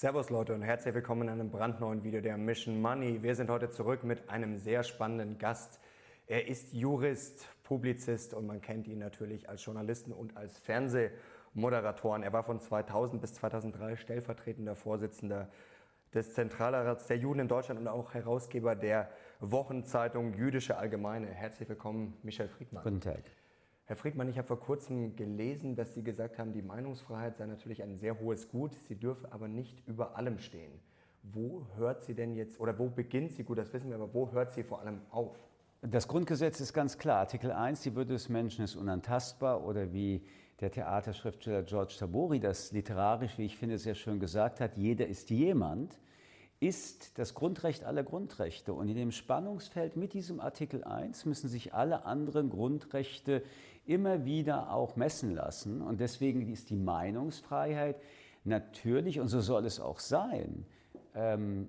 Servus Leute und herzlich willkommen in einem brandneuen Video der Mission Money. Wir sind heute zurück mit einem sehr spannenden Gast. Er ist Jurist, Publizist und man kennt ihn natürlich als Journalisten und als Fernsehmoderatoren. Er war von 2000 bis 2003 stellvertretender Vorsitzender des Zentralrats der Juden in Deutschland und auch Herausgeber der Wochenzeitung Jüdische Allgemeine. Herzlich willkommen, Michel Friedmann. Guten Tag. Herr Friedmann, ich habe vor kurzem gelesen, dass Sie gesagt haben, die Meinungsfreiheit sei natürlich ein sehr hohes Gut, sie dürfe aber nicht über allem stehen. Wo hört sie denn jetzt, oder wo beginnt sie, gut, das wissen wir, aber wo hört sie vor allem auf? Das Grundgesetz ist ganz klar. Artikel 1, die Würde des Menschen ist unantastbar oder wie der Theaterschriftsteller George Tabori das literarisch, wie ich finde, sehr schön gesagt hat, jeder ist jemand ist das Grundrecht aller Grundrechte. Und in dem Spannungsfeld mit diesem Artikel 1 müssen sich alle anderen Grundrechte immer wieder auch messen lassen. Und deswegen ist die Meinungsfreiheit natürlich, und so soll es auch sein, ähm,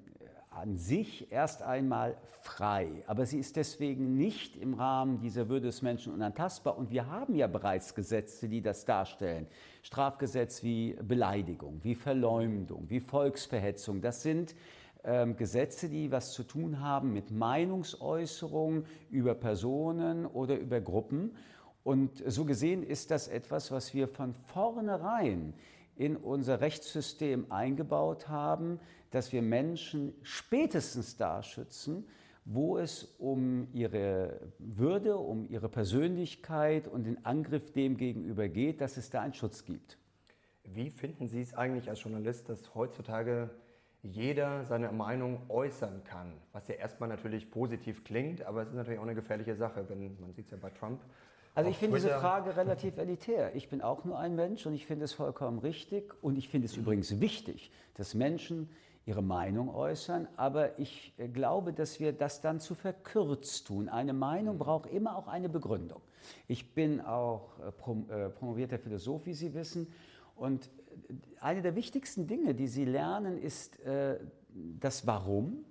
an sich erst einmal frei. Aber sie ist deswegen nicht im Rahmen dieser Würde des Menschen unantastbar. Und wir haben ja bereits Gesetze, die das darstellen. Strafgesetz wie Beleidigung, wie Verleumdung, wie Volksverhetzung. Das sind ähm, Gesetze, die was zu tun haben mit Meinungsäußerung über Personen oder über Gruppen. Und so gesehen ist das etwas, was wir von vornherein in unser Rechtssystem eingebaut haben, dass wir Menschen spätestens da schützen, wo es um ihre Würde, um ihre Persönlichkeit und den Angriff dem gegenüber geht, dass es da einen Schutz gibt. Wie finden Sie es eigentlich als Journalist, dass heutzutage jeder seine Meinung äußern kann. Was ja erstmal natürlich positiv klingt, aber es ist natürlich auch eine gefährliche Sache, wenn man sieht es ja bei Trump. Also ich finde diese Frage relativ elitär. Ich bin auch nur ein Mensch und ich finde es vollkommen richtig und ich finde es übrigens wichtig, dass Menschen ihre Meinung äußern, aber ich äh, glaube, dass wir das dann zu verkürzt tun. Eine Meinung braucht immer auch eine Begründung. Ich bin auch äh, äh, promovierter Philosoph, wie Sie wissen, und eine der wichtigsten Dinge, die sie lernen, ist äh, das Warum,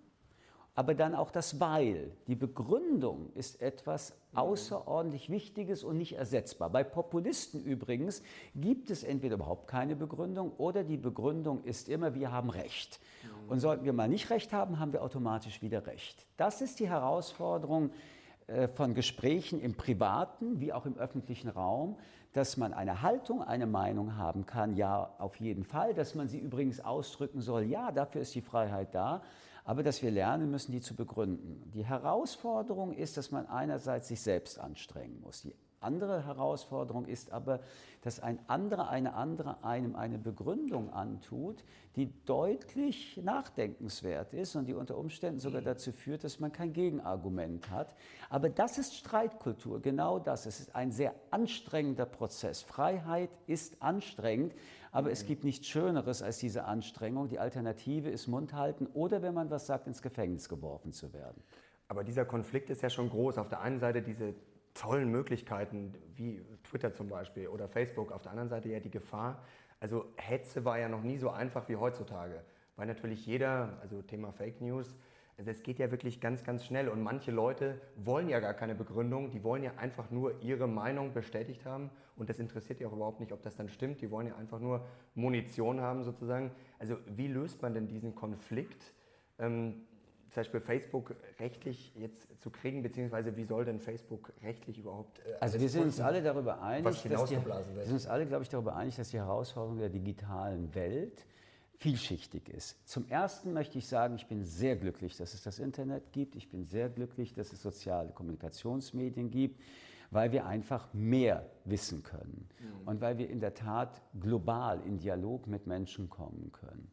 aber dann auch das Weil. Die Begründung ist etwas außerordentlich Wichtiges und nicht ersetzbar. Bei Populisten übrigens gibt es entweder überhaupt keine Begründung oder die Begründung ist immer, wir haben Recht. Und sollten wir mal nicht Recht haben, haben wir automatisch wieder Recht. Das ist die Herausforderung, äh, von Gesprächen im privaten wie auch im öffentlichen Raum, dass man eine Haltung, eine Meinung haben kann, ja, auf jeden Fall, dass man sie übrigens ausdrücken soll, ja, dafür ist die Freiheit da, aber dass wir lernen müssen, die zu begründen. Die Herausforderung ist, dass man einerseits sich selbst anstrengen muss. Die andere Herausforderung ist aber, dass ein anderer, eine andere einem eine Begründung antut, die deutlich nachdenkenswert ist und die unter Umständen sogar dazu führt, dass man kein Gegenargument hat. Aber das ist Streitkultur, genau das. Es ist ein sehr anstrengender Prozess. Freiheit ist anstrengend, aber es gibt nichts Schöneres als diese Anstrengung. Die Alternative ist Mund halten oder, wenn man was sagt, ins Gefängnis geworfen zu werden. Aber dieser Konflikt ist ja schon groß. Auf der einen Seite diese tollen Möglichkeiten wie Twitter zum Beispiel oder Facebook. Auf der anderen Seite ja die Gefahr. Also Hetze war ja noch nie so einfach wie heutzutage, weil natürlich jeder, also Thema Fake News, also es geht ja wirklich ganz, ganz schnell und manche Leute wollen ja gar keine Begründung, die wollen ja einfach nur ihre Meinung bestätigt haben und das interessiert ja auch überhaupt nicht, ob das dann stimmt, die wollen ja einfach nur Munition haben sozusagen. Also wie löst man denn diesen Konflikt? Ähm, zum Beispiel Facebook rechtlich jetzt zu kriegen, beziehungsweise wie soll denn Facebook rechtlich überhaupt. Äh, also wir sind uns alle darüber einig, dass die, wir sind uns alle, glaube ich, darüber einig, dass die Herausforderung der digitalen Welt vielschichtig ist. Zum Ersten möchte ich sagen, ich bin sehr glücklich, dass es das Internet gibt. Ich bin sehr glücklich, dass es soziale Kommunikationsmedien gibt, weil wir einfach mehr wissen können mhm. und weil wir in der Tat global in Dialog mit Menschen kommen können.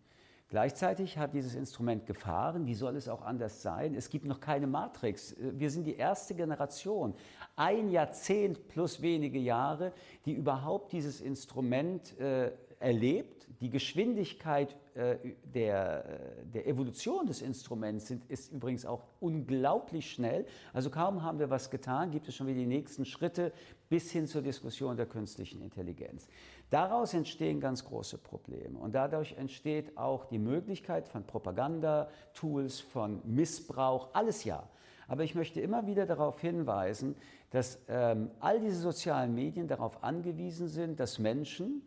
Gleichzeitig hat dieses Instrument Gefahren. Wie soll es auch anders sein? Es gibt noch keine Matrix. Wir sind die erste Generation, ein Jahrzehnt plus wenige Jahre, die überhaupt dieses Instrument äh, erlebt. Die Geschwindigkeit äh, der, äh, der Evolution des Instruments sind, ist übrigens auch unglaublich schnell. Also kaum haben wir was getan, gibt es schon wieder die nächsten Schritte bis hin zur Diskussion der künstlichen Intelligenz. Daraus entstehen ganz große Probleme und dadurch entsteht auch die Möglichkeit von Propaganda, Tools, von Missbrauch, alles ja. Aber ich möchte immer wieder darauf hinweisen, dass ähm, all diese sozialen Medien darauf angewiesen sind, dass Menschen,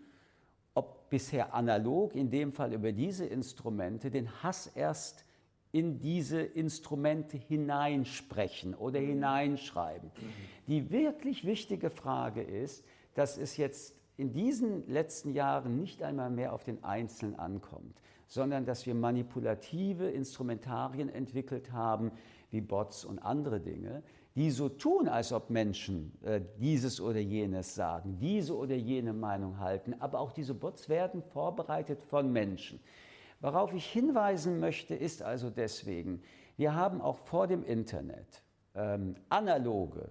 ob bisher analog, in dem Fall über diese Instrumente, den Hass erst in diese Instrumente hineinsprechen oder hineinschreiben. Die wirklich wichtige Frage ist, dass es jetzt in diesen letzten Jahren nicht einmal mehr auf den Einzelnen ankommt, sondern dass wir manipulative Instrumentarien entwickelt haben, wie Bots und andere Dinge, die so tun, als ob Menschen äh, dieses oder jenes sagen, diese oder jene Meinung halten, aber auch diese Bots werden vorbereitet von Menschen. Worauf ich hinweisen möchte, ist also deswegen, wir haben auch vor dem Internet ähm, analoge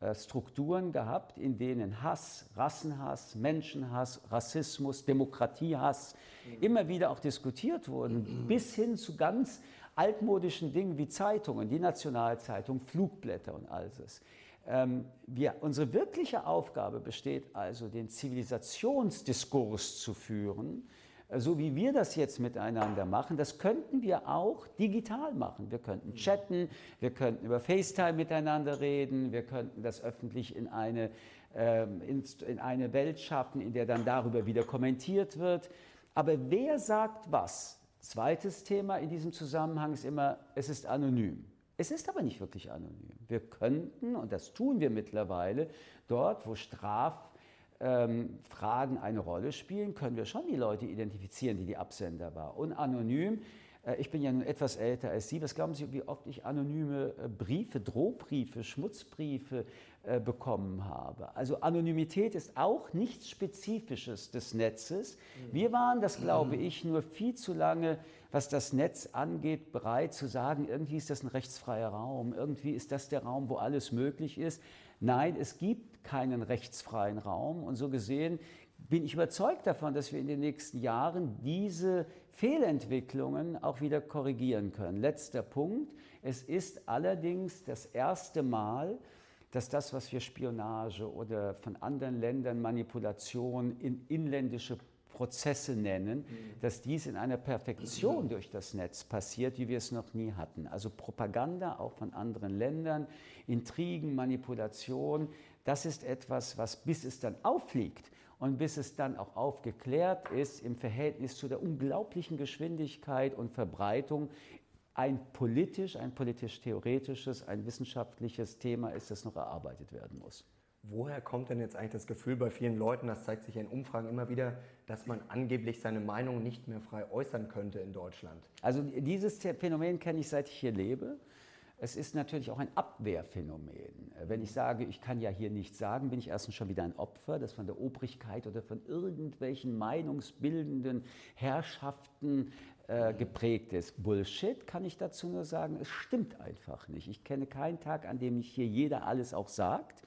äh, Strukturen gehabt, in denen Hass, Rassenhass, Menschenhass, Rassismus, Demokratiehass mhm. immer wieder auch diskutiert wurden, bis hin zu ganz altmodischen Dingen wie Zeitungen, die Nationalzeitung, Flugblätter und all das. Ähm, wir, unsere wirkliche Aufgabe besteht also, den Zivilisationsdiskurs zu führen, äh, so wie wir das jetzt miteinander machen. Das könnten wir auch digital machen. Wir könnten chatten, wir könnten über FaceTime miteinander reden, wir könnten das öffentlich in eine, ähm, in eine Welt schaffen, in der dann darüber wieder kommentiert wird. Aber wer sagt was? Zweites Thema in diesem Zusammenhang ist immer, es ist anonym. Es ist aber nicht wirklich anonym. Wir könnten, und das tun wir mittlerweile, dort, wo Straffragen ähm, eine Rolle spielen, können wir schon die Leute identifizieren, die die Absender waren. Und anonym, äh, ich bin ja nun etwas älter als Sie, was glauben Sie, wie oft ich anonyme äh, Briefe, Drohbriefe, Schmutzbriefe, bekommen habe. Also Anonymität ist auch nichts Spezifisches des Netzes. Wir waren, das glaube ich, nur viel zu lange, was das Netz angeht, bereit zu sagen, irgendwie ist das ein rechtsfreier Raum, irgendwie ist das der Raum, wo alles möglich ist. Nein, es gibt keinen rechtsfreien Raum und so gesehen bin ich überzeugt davon, dass wir in den nächsten Jahren diese Fehlentwicklungen auch wieder korrigieren können. Letzter Punkt. Es ist allerdings das erste Mal, dass das, was wir Spionage oder von anderen Ländern Manipulation in inländische Prozesse nennen, mhm. dass dies in einer Perfektion durch das Netz passiert, wie wir es noch nie hatten. Also Propaganda auch von anderen Ländern, Intrigen, Manipulation, das ist etwas, was bis es dann auffliegt und bis es dann auch aufgeklärt ist im Verhältnis zu der unglaublichen Geschwindigkeit und Verbreitung ein politisch, ein politisch-theoretisches, ein wissenschaftliches Thema ist, das noch erarbeitet werden muss. Woher kommt denn jetzt eigentlich das Gefühl bei vielen Leuten, das zeigt sich in Umfragen immer wieder, dass man angeblich seine Meinung nicht mehr frei äußern könnte in Deutschland? Also dieses Phänomen kenne ich seit ich hier lebe. Es ist natürlich auch ein Abwehrphänomen. Wenn ich sage, ich kann ja hier nichts sagen, bin ich erstens schon wieder ein Opfer, das von der Obrigkeit oder von irgendwelchen meinungsbildenden Herrschaften äh, geprägt ist. Bullshit kann ich dazu nur sagen, es stimmt einfach nicht. Ich kenne keinen Tag, an dem nicht hier jeder alles auch sagt.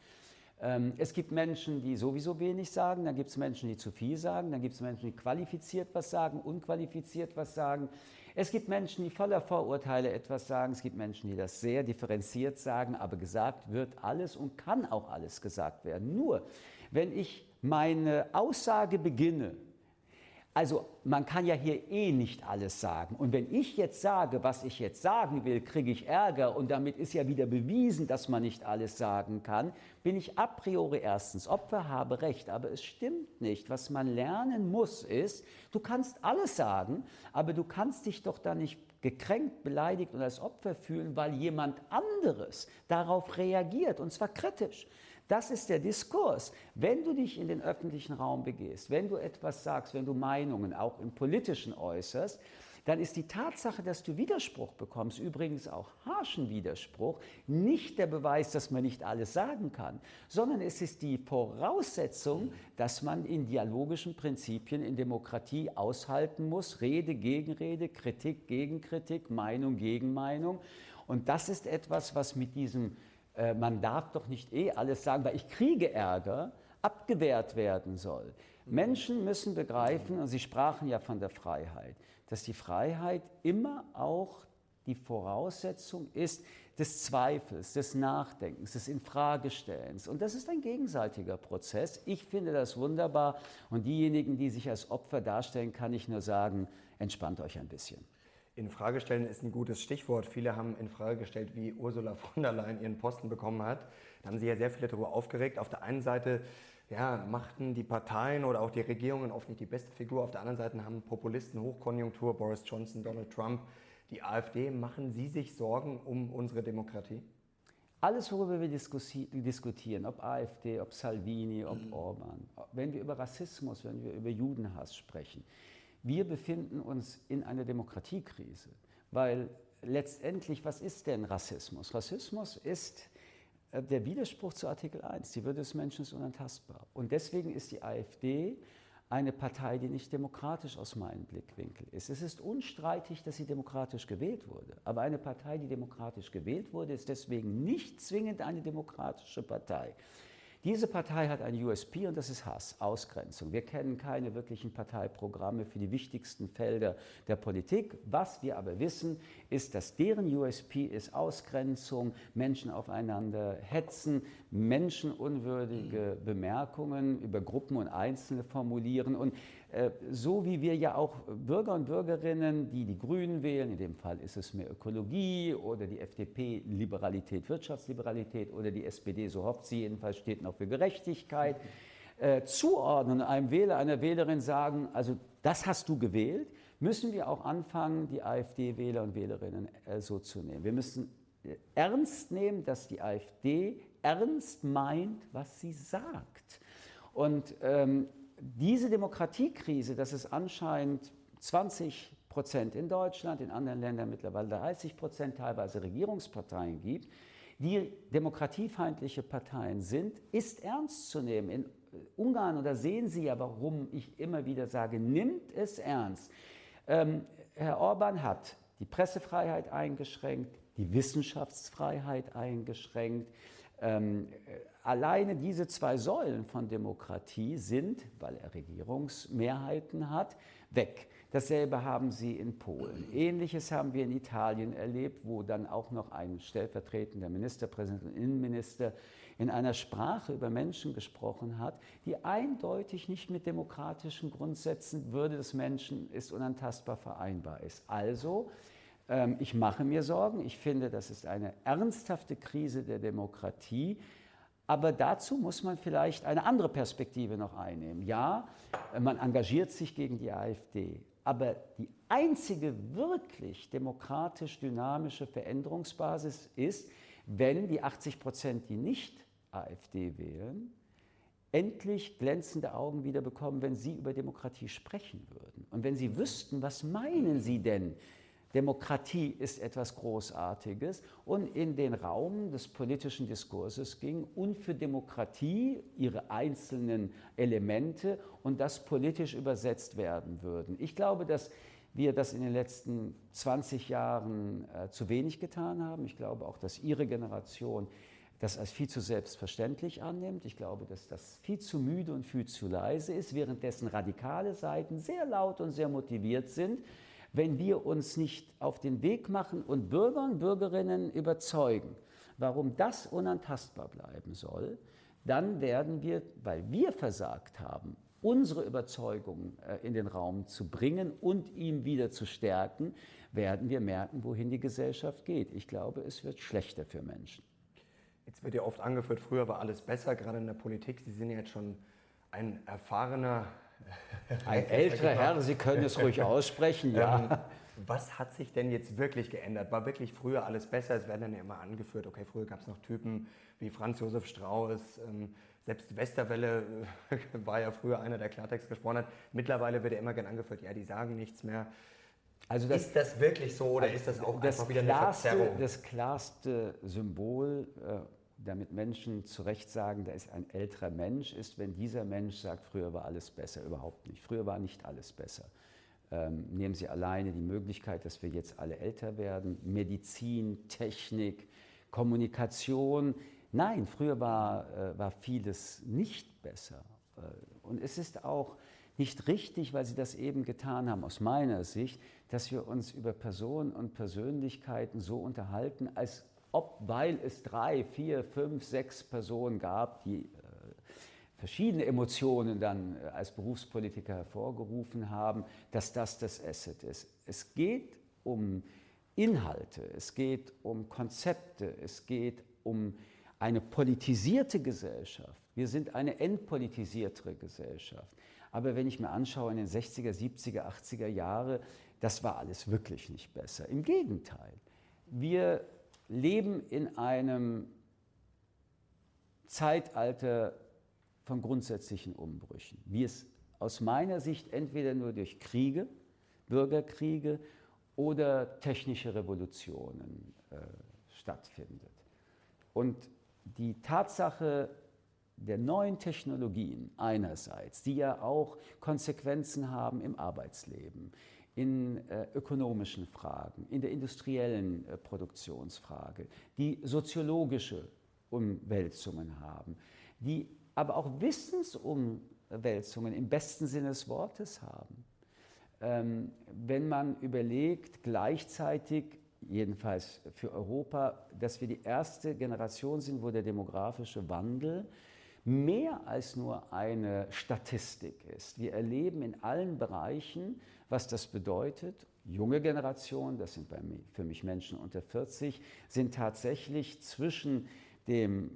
Ähm, es gibt Menschen, die sowieso wenig sagen, dann gibt es Menschen, die zu viel sagen, dann gibt es Menschen, die qualifiziert was sagen, unqualifiziert was sagen. Es gibt Menschen, die voller Vorurteile etwas sagen, es gibt Menschen, die das sehr differenziert sagen, aber gesagt wird alles und kann auch alles gesagt werden. Nur, wenn ich meine Aussage beginne also man kann ja hier eh nicht alles sagen. Und wenn ich jetzt sage, was ich jetzt sagen will, kriege ich Ärger und damit ist ja wieder bewiesen, dass man nicht alles sagen kann, bin ich a priori erstens Opfer, habe recht. Aber es stimmt nicht. Was man lernen muss, ist, du kannst alles sagen, aber du kannst dich doch da nicht gekränkt, beleidigt und als Opfer fühlen, weil jemand anderes darauf reagiert und zwar kritisch. Das ist der Diskurs. Wenn du dich in den öffentlichen Raum begehst, wenn du etwas sagst, wenn du Meinungen auch im politischen äußerst, dann ist die Tatsache, dass du Widerspruch bekommst, übrigens auch harschen Widerspruch, nicht der Beweis, dass man nicht alles sagen kann, sondern es ist die Voraussetzung, dass man in dialogischen Prinzipien in Demokratie aushalten muss, Rede gegen Rede, Kritik gegen Kritik, Meinung gegen Meinung. Und das ist etwas, was mit diesem äh, man darf doch nicht eh alles sagen, weil ich kriege Ärger, abgewehrt werden soll. Menschen müssen begreifen, und Sie sprachen ja von der Freiheit, dass die Freiheit immer auch die Voraussetzung ist des Zweifels, des Nachdenkens, des Infragestellens. Und das ist ein gegenseitiger Prozess. Ich finde das wunderbar. Und diejenigen, die sich als Opfer darstellen, kann ich nur sagen, entspannt euch ein bisschen. In Frage stellen ist ein gutes Stichwort. Viele haben in Frage gestellt, wie Ursula von der Leyen ihren Posten bekommen hat. Da haben sie ja sehr viele darüber aufgeregt. Auf der einen Seite ja, machten die Parteien oder auch die Regierungen oft nicht die beste Figur. Auf der anderen Seite haben Populisten Hochkonjunktur, Boris Johnson, Donald Trump, die AfD. Machen Sie sich Sorgen um unsere Demokratie? Alles, worüber wir diskutieren, ob AfD, ob Salvini, ob mhm. Orban, wenn wir über Rassismus, wenn wir über Judenhass sprechen, wir befinden uns in einer Demokratiekrise, weil letztendlich, was ist denn Rassismus? Rassismus ist äh, der Widerspruch zu Artikel 1. Die Würde des Menschen ist unantastbar. Und deswegen ist die AfD eine Partei, die nicht demokratisch aus meinem Blickwinkel ist. Es ist unstreitig, dass sie demokratisch gewählt wurde. Aber eine Partei, die demokratisch gewählt wurde, ist deswegen nicht zwingend eine demokratische Partei. Diese Partei hat ein USP und das ist Hass, Ausgrenzung. Wir kennen keine wirklichen Parteiprogramme für die wichtigsten Felder der Politik. Was wir aber wissen, ist, dass deren USP ist Ausgrenzung, Menschen aufeinander hetzen, menschenunwürdige Bemerkungen über Gruppen und Einzelne formulieren und so wie wir ja auch Bürger und Bürgerinnen, die die Grünen wählen, in dem Fall ist es mehr Ökologie oder die FDP Liberalität, Wirtschaftsliberalität oder die SPD, so hofft sie jedenfalls, steht noch für Gerechtigkeit, äh, zuordnen, einem Wähler, einer Wählerin sagen, also das hast du gewählt, müssen wir auch anfangen, die AfD-Wähler und Wählerinnen äh, so zu nehmen. Wir müssen äh, ernst nehmen, dass die AfD ernst meint, was sie sagt. Und ähm, diese Demokratiekrise, dass es anscheinend 20 Prozent in Deutschland, in anderen Ländern mittlerweile 30 Prozent teilweise Regierungsparteien gibt, die demokratiefeindliche Parteien sind, ist ernst zu nehmen. In Ungarn, und da sehen Sie ja, warum ich immer wieder sage, nimmt es ernst. Ähm, Herr Orban hat die Pressefreiheit eingeschränkt, die Wissenschaftsfreiheit eingeschränkt, ähm, alleine diese zwei Säulen von Demokratie sind, weil er Regierungsmehrheiten hat, weg. Dasselbe haben Sie in Polen. Ähnliches haben wir in Italien erlebt, wo dann auch noch ein stellvertretender Ministerpräsident und Innenminister in einer Sprache über Menschen gesprochen hat, die eindeutig nicht mit demokratischen Grundsätzen Würde des Menschen ist unantastbar vereinbar ist. Also ich mache mir Sorgen. Ich finde, das ist eine ernsthafte Krise der Demokratie. Aber dazu muss man vielleicht eine andere Perspektive noch einnehmen. Ja, man engagiert sich gegen die AfD. Aber die einzige wirklich demokratisch dynamische Veränderungsbasis ist, wenn die 80 Prozent, die nicht AfD wählen, endlich glänzende Augen wieder bekommen, wenn sie über Demokratie sprechen würden. Und wenn sie wüssten, was meinen sie denn Demokratie ist etwas Großartiges und in den Raum des politischen Diskurses ging und für Demokratie ihre einzelnen Elemente und das politisch übersetzt werden würden. Ich glaube, dass wir das in den letzten 20 Jahren äh, zu wenig getan haben. Ich glaube auch, dass Ihre Generation das als viel zu selbstverständlich annimmt. Ich glaube, dass das viel zu müde und viel zu leise ist, währenddessen radikale Seiten sehr laut und sehr motiviert sind wenn wir uns nicht auf den Weg machen und Bürger und Bürgerinnen überzeugen, warum das unantastbar bleiben soll, dann werden wir, weil wir versagt haben, unsere Überzeugung äh, in den Raum zu bringen und ihn wieder zu stärken, werden wir merken, wohin die Gesellschaft geht. Ich glaube, es wird schlechter für Menschen. Jetzt wird ja oft angeführt, früher war alles besser, gerade in der Politik. Sie sind ja jetzt schon ein erfahrener ein älterer Herr, Sie können es ruhig aussprechen, ja. Ähm, was hat sich denn jetzt wirklich geändert? War wirklich früher alles besser? Es werden dann ja immer angeführt, okay, früher gab es noch Typen wie Franz Josef Strauß, ähm, selbst Westerwelle war ja früher einer, der Klartext gesprochen hat. Mittlerweile wird ja immer gern angeführt, ja, die sagen nichts mehr. Also das, ist das wirklich so oder also ist das auch das einfach wieder klarste, eine Verzerrung? Das klarste Symbol äh, damit Menschen zu Recht sagen, da ist ein älterer Mensch, ist, wenn dieser Mensch sagt, früher war alles besser. Überhaupt nicht. Früher war nicht alles besser. Ähm, nehmen Sie alleine die Möglichkeit, dass wir jetzt alle älter werden. Medizin, Technik, Kommunikation. Nein, früher war, äh, war vieles nicht besser. Äh, und es ist auch nicht richtig, weil Sie das eben getan haben, aus meiner Sicht, dass wir uns über Personen und Persönlichkeiten so unterhalten, als ob, weil es drei, vier, fünf, sechs Personen gab, die äh, verschiedene Emotionen dann äh, als Berufspolitiker hervorgerufen haben, dass das das Asset ist. Es geht um Inhalte, es geht um Konzepte, es geht um eine politisierte Gesellschaft. Wir sind eine entpolitisiertere Gesellschaft. Aber wenn ich mir anschaue in den 60er, 70er, 80er Jahre, das war alles wirklich nicht besser. Im Gegenteil. Wir leben in einem Zeitalter von grundsätzlichen Umbrüchen, wie es aus meiner Sicht entweder nur durch Kriege, Bürgerkriege oder technische Revolutionen äh, stattfindet. Und die Tatsache der neuen Technologien einerseits, die ja auch Konsequenzen haben im Arbeitsleben, in äh, ökonomischen Fragen, in der industriellen äh, Produktionsfrage, die soziologische Umwälzungen haben, die aber auch Wissensumwälzungen im besten Sinne des Wortes haben. Ähm, wenn man überlegt, gleichzeitig, jedenfalls für Europa, dass wir die erste Generation sind, wo der demografische Wandel mehr als nur eine Statistik ist. Wir erleben in allen Bereichen, was das bedeutet. Junge Generationen, das sind mir, für mich Menschen unter 40, sind tatsächlich zwischen dem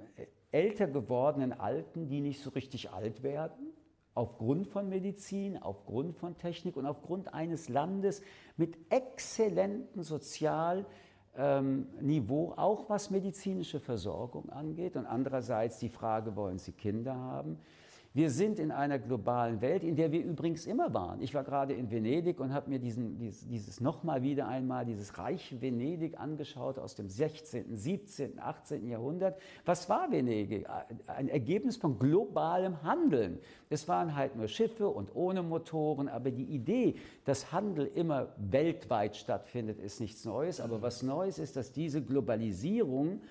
älter gewordenen Alten, die nicht so richtig alt werden, aufgrund von Medizin, aufgrund von Technik und aufgrund eines Landes mit exzellentem Sozial- ähm, Niveau, auch was medizinische Versorgung angeht. Und andererseits die Frage, wollen Sie Kinder haben? Wir sind in einer globalen Welt, in der wir übrigens immer waren. Ich war gerade in Venedig und habe mir diesen, dieses, dieses nochmal wieder einmal, dieses reiche Venedig angeschaut aus dem 16., 17., 18. Jahrhundert. Was war Venedig? Ein Ergebnis von globalem Handeln. Es waren halt nur Schiffe und ohne Motoren, aber die Idee, dass Handel immer weltweit stattfindet, ist nichts Neues. Aber was Neues ist, dass diese Globalisierung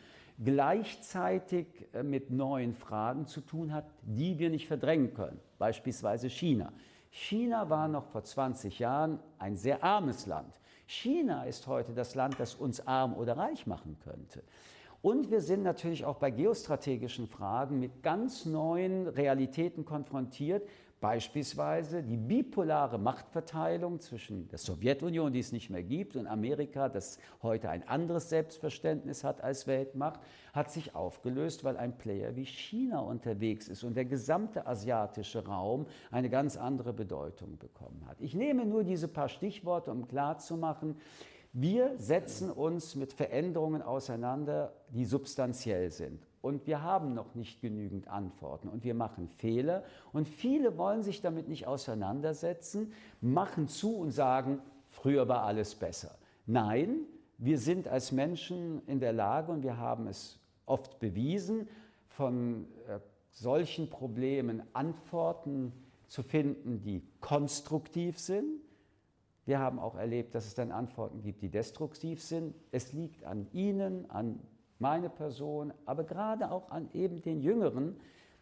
gleichzeitig äh, mit neuen Fragen zu tun hat, die wir nicht verdrängen können, beispielsweise China. China war noch vor 20 Jahren ein sehr armes Land. China ist heute das Land, das uns arm oder reich machen könnte. Und wir sind natürlich auch bei geostrategischen Fragen mit ganz neuen Realitäten konfrontiert, Beispielsweise die bipolare Machtverteilung zwischen der Sowjetunion, die es nicht mehr gibt, und Amerika, das heute ein anderes Selbstverständnis hat als Weltmacht, hat sich aufgelöst, weil ein Player wie China unterwegs ist und der gesamte asiatische Raum eine ganz andere Bedeutung bekommen hat. Ich nehme nur diese paar Stichworte, um klarzumachen, wir setzen uns mit Veränderungen auseinander, die substanziell sind und wir haben noch nicht genügend Antworten und wir machen Fehler und viele wollen sich damit nicht auseinandersetzen, machen zu und sagen, früher war alles besser. Nein, wir sind als Menschen in der Lage und wir haben es oft bewiesen, von äh, solchen Problemen Antworten zu finden, die konstruktiv sind. Wir haben auch erlebt, dass es dann Antworten gibt, die destruktiv sind. Es liegt an Ihnen, an meine Person, aber gerade auch an eben den Jüngeren,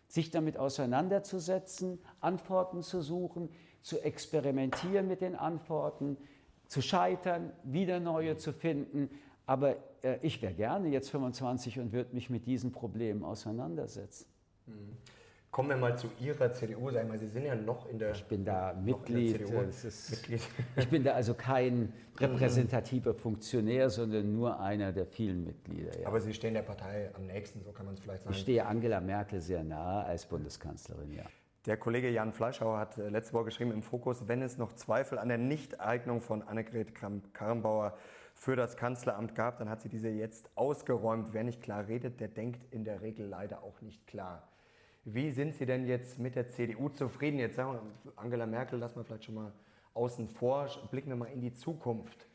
sich damit auseinanderzusetzen, Antworten zu suchen, zu experimentieren mit den Antworten, zu scheitern, wieder neue zu finden. Aber äh, ich wäre gerne jetzt 25 und würde mich mit diesen Problemen auseinandersetzen. Mhm. Kommen wir mal zu Ihrer CDU. Sagen wir, Sie sind ja noch in der Ich bin da Mitglied. Ist, Mitglied. Ich bin da also kein repräsentativer Funktionär, sondern nur einer der vielen Mitglieder. Ja. Aber Sie stehen der Partei am nächsten, so kann man es vielleicht sagen. Ich stehe Angela Merkel sehr nahe als Bundeskanzlerin, ja. Der Kollege Jan Fleischhauer hat äh, letzte Woche geschrieben im Fokus, wenn es noch Zweifel an der Nichteignung von Annegret Kramp-Karrenbauer für das Kanzleramt gab, dann hat sie diese jetzt ausgeräumt. Wer nicht klar redet, der denkt in der Regel leider auch nicht klar. Wie sind Sie denn jetzt mit der CDU zufrieden? Jetzt sagen wir, Angela Merkel, lassen wir vielleicht schon mal außen vor, blicken wir mal in die Zukunft.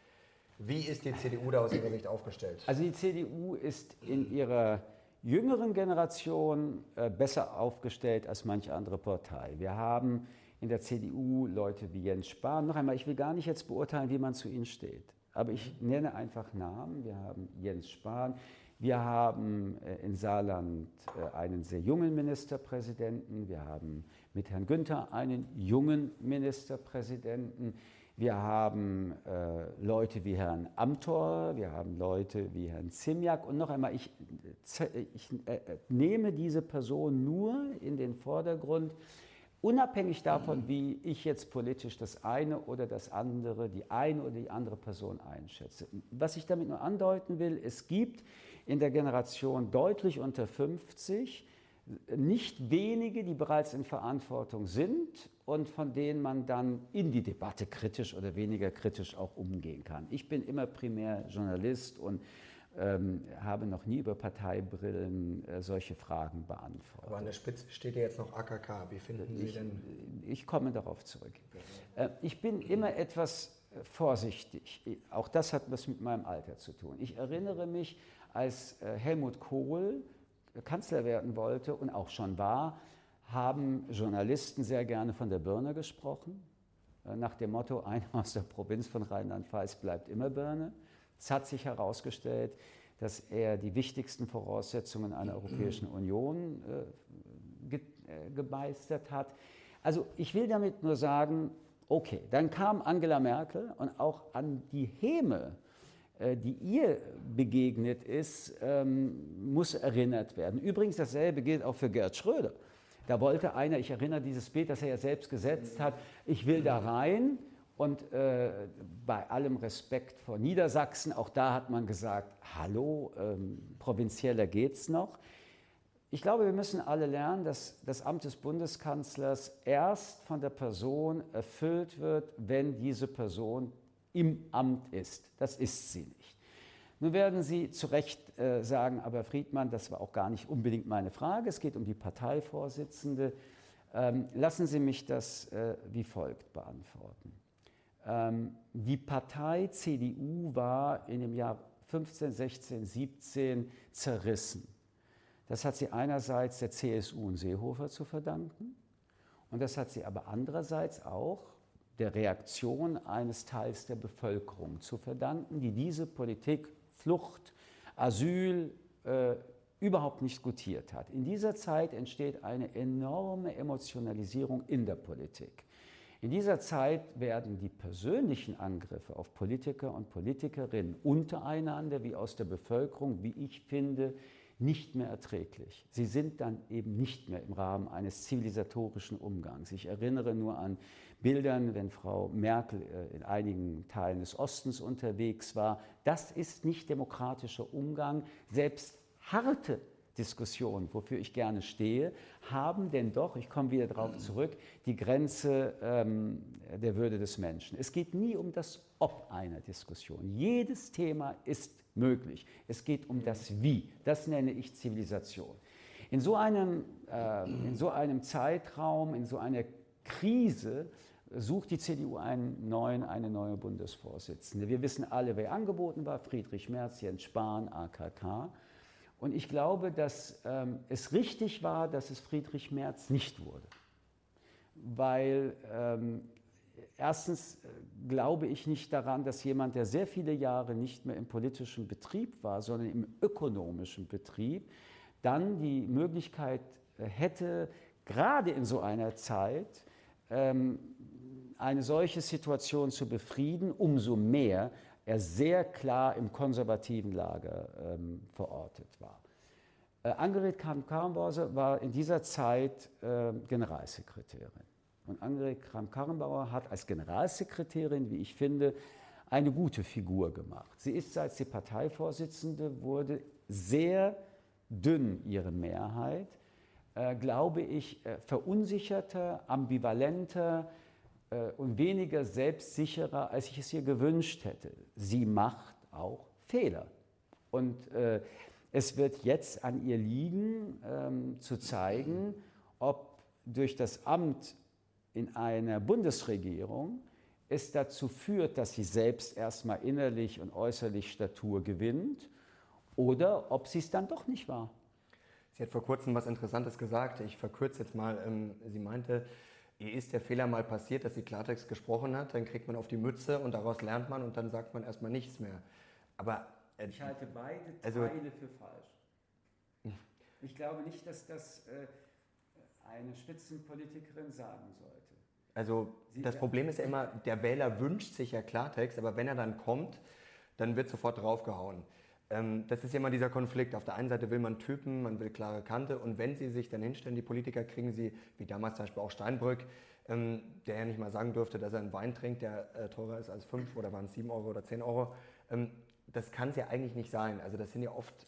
Wie ist die CDU da aus Ihrer Sicht aufgestellt? Also die CDU ist in ihrer jüngeren Generation äh, besser aufgestellt als manche andere Partei. Wir haben in der CDU Leute wie Jens Spahn. Noch einmal, ich will gar nicht jetzt beurteilen, wie man zu ihnen steht. Aber ich nenne einfach Namen. Wir haben Jens Spahn, wir haben äh, in Saarland äh, einen sehr jungen Ministerpräsidenten. Wir haben mit Herrn Günther einen jungen Ministerpräsidenten. Wir haben äh, Leute wie Herrn Amthor, wir haben Leute wie Herrn Zimjak. Und noch einmal, ich, ich äh, nehme diese Person nur in den Vordergrund, unabhängig davon, wie ich jetzt politisch das eine oder das andere, die eine oder die andere Person einschätze. Was ich damit nur andeuten will, es gibt in der Generation deutlich unter 50 nicht wenige, die bereits in Verantwortung sind und von denen man dann in die Debatte kritisch oder weniger kritisch auch umgehen kann. Ich bin immer primär Journalist und ähm, habe noch nie über Parteibrillen äh, solche Fragen beantwortet. Aber an der Spitze steht ja jetzt noch AKK. Wie finden Sie ich, denn? Ich komme darauf zurück. Äh, ich bin immer etwas äh, vorsichtig. Auch das hat was mit meinem Alter zu tun. Ich erinnere mich, als äh, Helmut Kohl Kanzler werden wollte und auch schon war, haben Journalisten sehr gerne von der Birne gesprochen, äh, nach dem Motto, einer aus der Provinz von Rheinland-Pfalz bleibt immer Birne. Es hat sich herausgestellt, dass er die wichtigsten Voraussetzungen einer Europäischen Union äh, ge äh, gemeistert hat. Also ich will damit nur sagen, okay, dann kam Angela Merkel und auch an die Häme äh, die ihr begegnet ist, ähm, muss erinnert werden. Übrigens, dasselbe gilt auch für Gerd Schröder. Da wollte einer, ich erinnere dieses Bild, das er ja selbst gesetzt hat, ich will da rein. Und äh, bei allem Respekt vor Niedersachsen, auch da hat man gesagt, hallo, ähm, provinzieller geht's noch. Ich glaube, wir müssen alle lernen, dass das Amt des Bundeskanzlers erst von der Person erfüllt wird, wenn diese Person im Amt ist. Das ist sie nicht. Nun werden Sie zu Recht äh, sagen, aber Friedmann, das war auch gar nicht unbedingt meine Frage, es geht um die Parteivorsitzende. Ähm, lassen Sie mich das äh, wie folgt beantworten. Ähm, die Partei CDU war in dem Jahr 15, 16, 17 zerrissen. Das hat sie einerseits der CSU und Seehofer zu verdanken und das hat sie aber andererseits auch der Reaktion eines Teils der Bevölkerung zu verdanken, die diese Politik Flucht, Asyl äh, überhaupt nicht gutiert hat. In dieser Zeit entsteht eine enorme Emotionalisierung in der Politik. In dieser Zeit werden die persönlichen Angriffe auf Politiker und Politikerinnen untereinander wie aus der Bevölkerung, wie ich finde, nicht mehr erträglich. Sie sind dann eben nicht mehr im Rahmen eines zivilisatorischen Umgangs. Ich erinnere nur an Bildern, wenn Frau Merkel äh, in einigen Teilen des Ostens unterwegs war. Das ist nicht demokratischer Umgang. Selbst harte Diskussionen, wofür ich gerne stehe, haben denn doch, ich komme wieder darauf zurück, die Grenze ähm, der Würde des Menschen. Es geht nie um das Ob einer Diskussion. Jedes Thema ist möglich. Es geht um das Wie. Das nenne ich Zivilisation. In so einem, äh, in so einem Zeitraum, in so einer Krise sucht die CDU einen neuen, eine neue Bundesvorsitzende. Wir wissen alle, wer angeboten war, Friedrich Merz, Jens Spahn, AKK. Und ich glaube, dass ähm, es richtig war, dass es Friedrich Merz nicht wurde. Weil ähm, erstens äh, glaube ich nicht daran, dass jemand, der sehr viele Jahre nicht mehr im politischen Betrieb war, sondern im ökonomischen Betrieb, dann die Möglichkeit äh, hätte, gerade in so einer Zeit, eine solche Situation zu befrieden, umso mehr er sehr klar im konservativen Lager ähm, verortet war. Äh, Annegret Kramp-Karrenbauer war in dieser Zeit äh, Generalsekretärin. Und Annegret Kramp-Karrenbauer hat als Generalsekretärin, wie ich finde, eine gute Figur gemacht. Sie ist, seit sie Parteivorsitzende wurde, sehr dünn ihre Mehrheit, äh, glaube ich, äh, verunsicherter, ambivalenter, äh, und weniger selbstsicherer, als ich es ihr gewünscht hätte. Sie macht auch Fehler. Und es wird jetzt an ihr liegen, ähm, zu zeigen, ob durch das Amt in einer Bundesregierung es dazu führt, dass sie selbst erstmal innerlich und äußerlich Statur gewinnt oder ob sie es dann doch nicht war. Sie hat vor kurzem was Interessantes gesagt. Ich verkürze jetzt mal. Ähm, sie meinte, Ihr ist der Fehler mal passiert, dass sie Klartext gesprochen hat, dann kriegt man auf die Mütze und daraus lernt man und dann sagt man erstmal nichts mehr. Aber äh, ich halte beide also Teile für falsch. Ich glaube nicht, dass das äh, eine Spitzenpolitikerin sagen sollte. Also sie das Problem ist ja immer, der Wähler wünscht sich ja Klartext, aber wenn er dann kommt, dann wird sofort draufgehauen. Ähm, das ist ja immer dieser Konflikt. Auf der einen Seite will man Typen, man will klare Kante und wenn sie sich dann hinstellen, die Politiker, kriegen sie, wie damals zum Beispiel auch Steinbrück, ähm, der ja nicht mal sagen durfte, dass er einen Wein trinkt, der äh, teurer ist als 5 oder waren es 7 Euro oder 10 Euro. Ähm, das kann es ja eigentlich nicht sein. Also das sind ja oft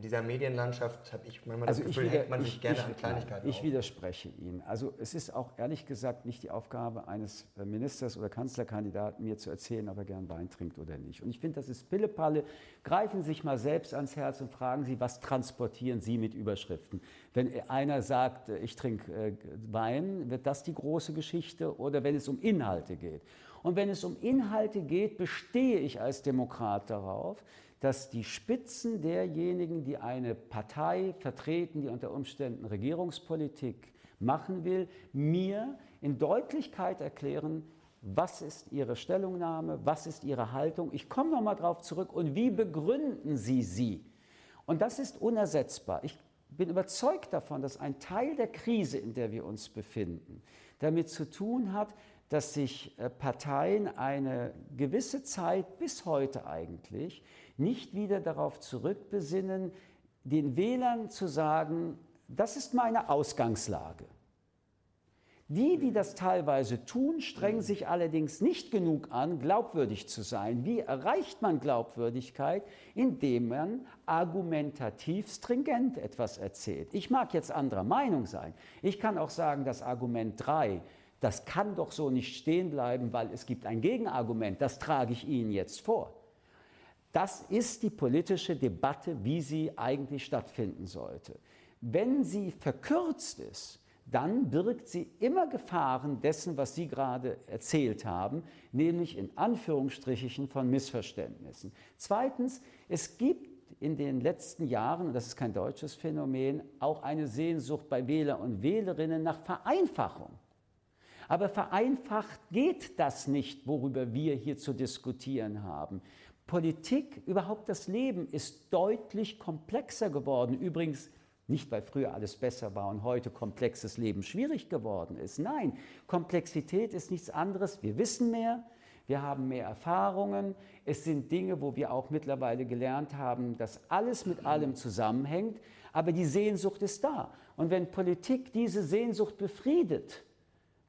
in dieser Medienlandschaft habe ich manchmal also das Gefühl, wieder, hängt man sich ich, gerne ich, an Kleinigkeiten Ich auf. widerspreche Ihnen. Also es ist auch ehrlich gesagt nicht die Aufgabe eines äh, Ministers oder Kanzlerkandidaten, mir zu erzählen, ob er gern Wein trinkt oder nicht. Und ich finde, das ist Pillepalle. Greifen Sie sich mal selbst ans Herz und fragen Sie, was transportieren Sie mit Überschriften? Wenn einer sagt, äh, ich trinke äh, Wein, wird das die große Geschichte? Oder wenn es um Inhalte geht? Und wenn es um Inhalte geht, bestehe ich als Demokrat darauf, dass die Spitzen derjenigen, die eine Partei vertreten, die unter Umständen Regierungspolitik machen will, mir in Deutlichkeit erklären, was ist Ihre Stellungnahme, was ist Ihre Haltung. Ich komme nochmal darauf zurück und wie begründen Sie sie? Und das ist unersetzbar. Ich bin überzeugt davon, dass ein Teil der Krise, in der wir uns befinden, damit zu tun hat, dass sich äh, Parteien eine gewisse Zeit bis heute eigentlich nicht wieder darauf zurückbesinnen, den Wählern zu sagen, das ist meine Ausgangslage. Die, die das teilweise tun, strengen sich allerdings nicht genug an, glaubwürdig zu sein. Wie erreicht man Glaubwürdigkeit? Indem man argumentativ stringent etwas erzählt. Ich mag jetzt anderer Meinung sein. Ich kann auch sagen, das Argument 3, das kann doch so nicht stehen bleiben, weil es gibt ein Gegenargument. Das trage ich Ihnen jetzt vor. Das ist die politische Debatte, wie sie eigentlich stattfinden sollte. Wenn sie verkürzt ist, dann birgt sie immer Gefahren dessen, was Sie gerade erzählt haben, nämlich in Anführungsstrichen von Missverständnissen. Zweitens, es gibt in den letzten Jahren, und das ist kein deutsches Phänomen, auch eine Sehnsucht bei Wähler und Wählerinnen nach Vereinfachung. Aber vereinfacht geht das nicht, worüber wir hier zu diskutieren haben. Politik, überhaupt das Leben ist deutlich komplexer geworden. Übrigens nicht, weil früher alles besser war und heute komplexes Leben schwierig geworden ist. Nein, Komplexität ist nichts anderes. Wir wissen mehr, wir haben mehr Erfahrungen. Es sind Dinge, wo wir auch mittlerweile gelernt haben, dass alles mit allem zusammenhängt. Aber die Sehnsucht ist da. Und wenn Politik diese Sehnsucht befriedet,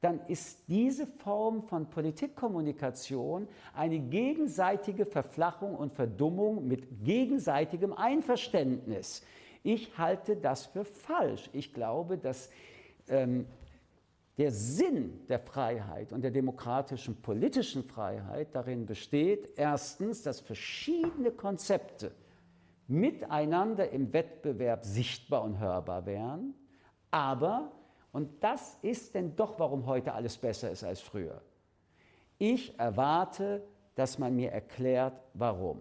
dann ist diese Form von Politikkommunikation eine gegenseitige Verflachung und Verdummung mit gegenseitigem Einverständnis. Ich halte das für falsch. Ich glaube, dass ähm, der Sinn der Freiheit und der demokratischen politischen Freiheit darin besteht, erstens, dass verschiedene Konzepte miteinander im Wettbewerb sichtbar und hörbar wären, aber und das ist denn doch, warum heute alles besser ist als früher. Ich erwarte, dass man mir erklärt, warum.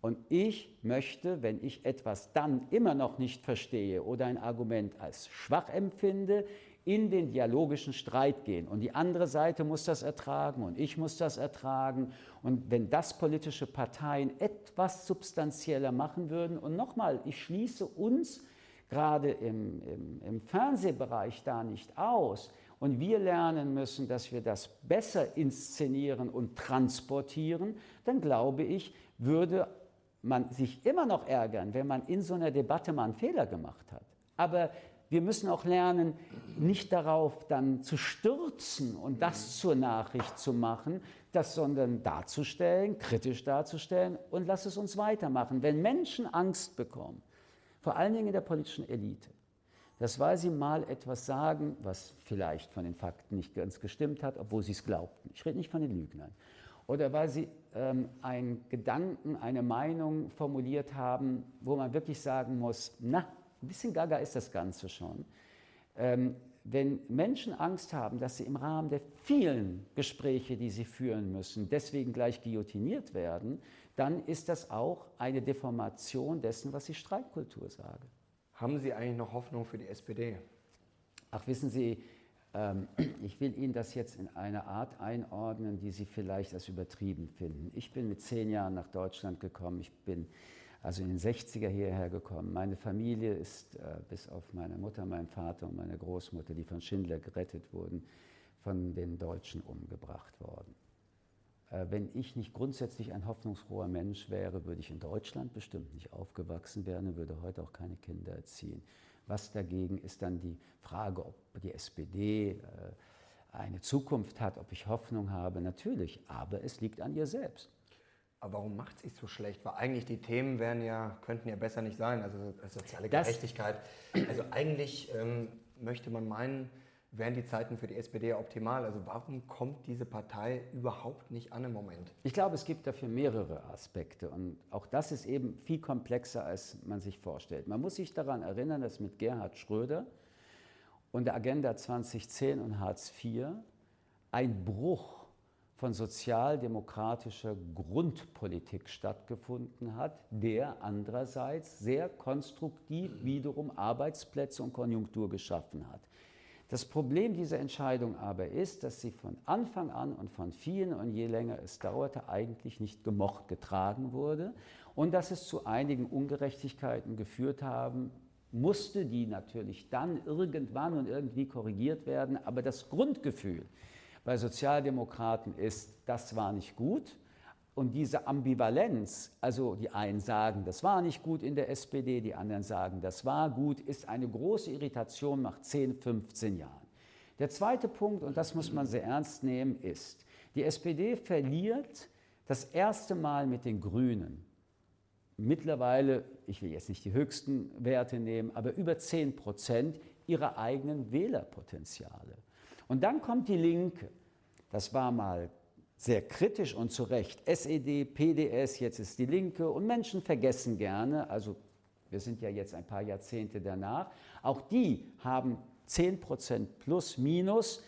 Und ich möchte, wenn ich etwas dann immer noch nicht verstehe oder ein Argument als schwach empfinde, in den dialogischen Streit gehen. Und die andere Seite muss das ertragen und ich muss das ertragen. Und wenn das politische Parteien etwas substanzieller machen würden, und nochmal, ich schließe uns gerade im, im, im Fernsehbereich da nicht aus und wir lernen müssen, dass wir das besser inszenieren und transportieren, dann glaube ich, würde man sich immer noch ärgern, wenn man in so einer Debatte mal einen Fehler gemacht hat. Aber wir müssen auch lernen, nicht darauf dann zu stürzen und das zur Nachricht zu machen, das sondern darzustellen, kritisch darzustellen und lass es uns weitermachen. Wenn Menschen Angst bekommen, vor allen Dingen in der politischen Elite. Das, weil sie mal etwas sagen, was vielleicht von den Fakten nicht ganz gestimmt hat, obwohl sie es glaubten. Ich rede nicht von den Lügnern. Oder weil sie ähm, einen Gedanken, eine Meinung formuliert haben, wo man wirklich sagen muss, na, ein bisschen gaga ist das Ganze schon. Ähm, wenn Menschen Angst haben, dass sie im Rahmen der vielen Gespräche, die sie führen müssen, deswegen gleich guillotiniert werden, dann ist das auch eine Deformation dessen, was ich Streitkultur sage. Haben Sie eigentlich noch Hoffnung für die SPD? Ach, wissen Sie, ähm, ich will Ihnen das jetzt in eine Art einordnen, die Sie vielleicht als übertrieben finden. Ich bin mit zehn Jahren nach Deutschland gekommen. Ich bin also in den 60er hierher gekommen. Meine Familie ist, äh, bis auf meine Mutter, meinen Vater und meine Großmutter, die von Schindler gerettet wurden, von den Deutschen umgebracht worden. Äh, wenn ich nicht grundsätzlich ein hoffnungsfroher Mensch wäre, würde ich in Deutschland bestimmt nicht aufgewachsen werden und würde heute auch keine Kinder erziehen. Was dagegen ist dann die Frage, ob die SPD äh, eine Zukunft hat, ob ich Hoffnung habe, natürlich, aber es liegt an ihr selbst. aber warum macht es so schlecht? Weil eigentlich die Themen wären ja, könnten ja besser nicht sein. Also soziale Gerechtigkeit. Das also eigentlich ähm, möchte man meinen, wären die Zeiten für die SPD optimal. Also warum kommt diese Partei überhaupt nicht an im Moment? Ich glaube, es gibt dafür mehrere Aspekte und auch das ist eben viel komplexer, als man sich vorstellt. Man muss sich daran erinnern, dass mit Gerhard Schröder und der Agenda 2010 und Hartz IV ein Bruch von sozialdemokratischer Grundpolitik stattgefunden hat, der andererseits sehr konstruktiv wiederum Arbeitsplätze und Konjunktur geschaffen hat. Das Problem dieser Entscheidung aber ist, dass sie von Anfang an und von vielen und je länger es dauerte, eigentlich nicht gemocht getragen wurde und dass es zu einigen Ungerechtigkeiten geführt haben musste, die natürlich dann irgendwann und irgendwie korrigiert werden. Aber das Grundgefühl bei Sozialdemokraten ist, das war nicht gut und diese Ambivalenz, also die einen sagen, das war nicht gut in der SPD, die anderen sagen, das war gut, ist eine große Irritation nach 10, 15 Jahren. Der zweite Punkt, und das muss man sehr ernst nehmen, ist, die SPD verliert das erste Mal mit den Grünen. Mittlerweile, ich will jetzt nicht die höchsten Werte nehmen, aber über 10 Prozent ihrer eigenen Wählerpotenziale. Und dann kommt die Linke. Das war mal sehr kritisch und zu Recht. SED, PDS, jetzt ist die Linke und Menschen vergessen gerne, also wir sind ja jetzt ein paar Jahrzehnte danach, auch die haben 10 Prozent plus minus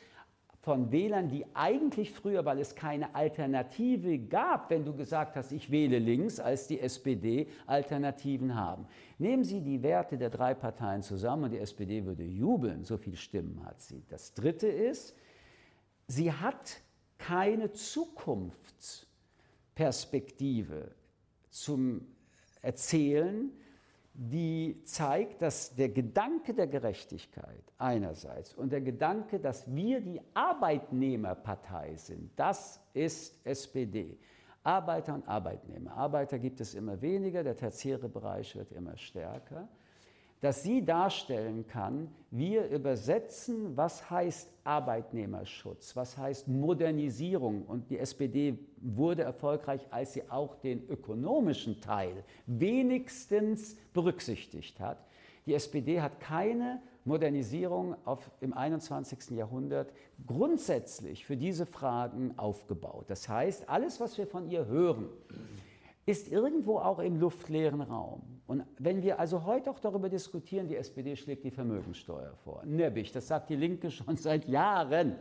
von Wählern, die eigentlich früher, weil es keine Alternative gab, wenn du gesagt hast, ich wähle links, als die SPD Alternativen haben. Nehmen Sie die Werte der drei Parteien zusammen und die SPD würde jubeln, so viele Stimmen hat sie. Das Dritte ist, sie hat keine Zukunftsperspektive zum Erzählen, die zeigt, dass der Gedanke der Gerechtigkeit einerseits und der Gedanke, dass wir die Arbeitnehmerpartei sind, das ist SPD. Arbeiter und Arbeitnehmer. Arbeiter gibt es immer weniger, der tertiäre Bereich wird immer stärker dass sie darstellen kann, wir übersetzen, was heißt Arbeitnehmerschutz, was heißt Modernisierung. Und die SPD wurde erfolgreich, als sie auch den ökonomischen Teil wenigstens berücksichtigt hat. Die SPD hat keine Modernisierung auf, im 21. Jahrhundert grundsätzlich für diese Fragen aufgebaut. Das heißt, alles, was wir von ihr hören, ist irgendwo auch im luftleeren Raum. Und wenn wir also heute auch darüber diskutieren, die SPD schlägt die Vermögensteuer vor. Nebbig, das sagt die Linke schon seit Jahren.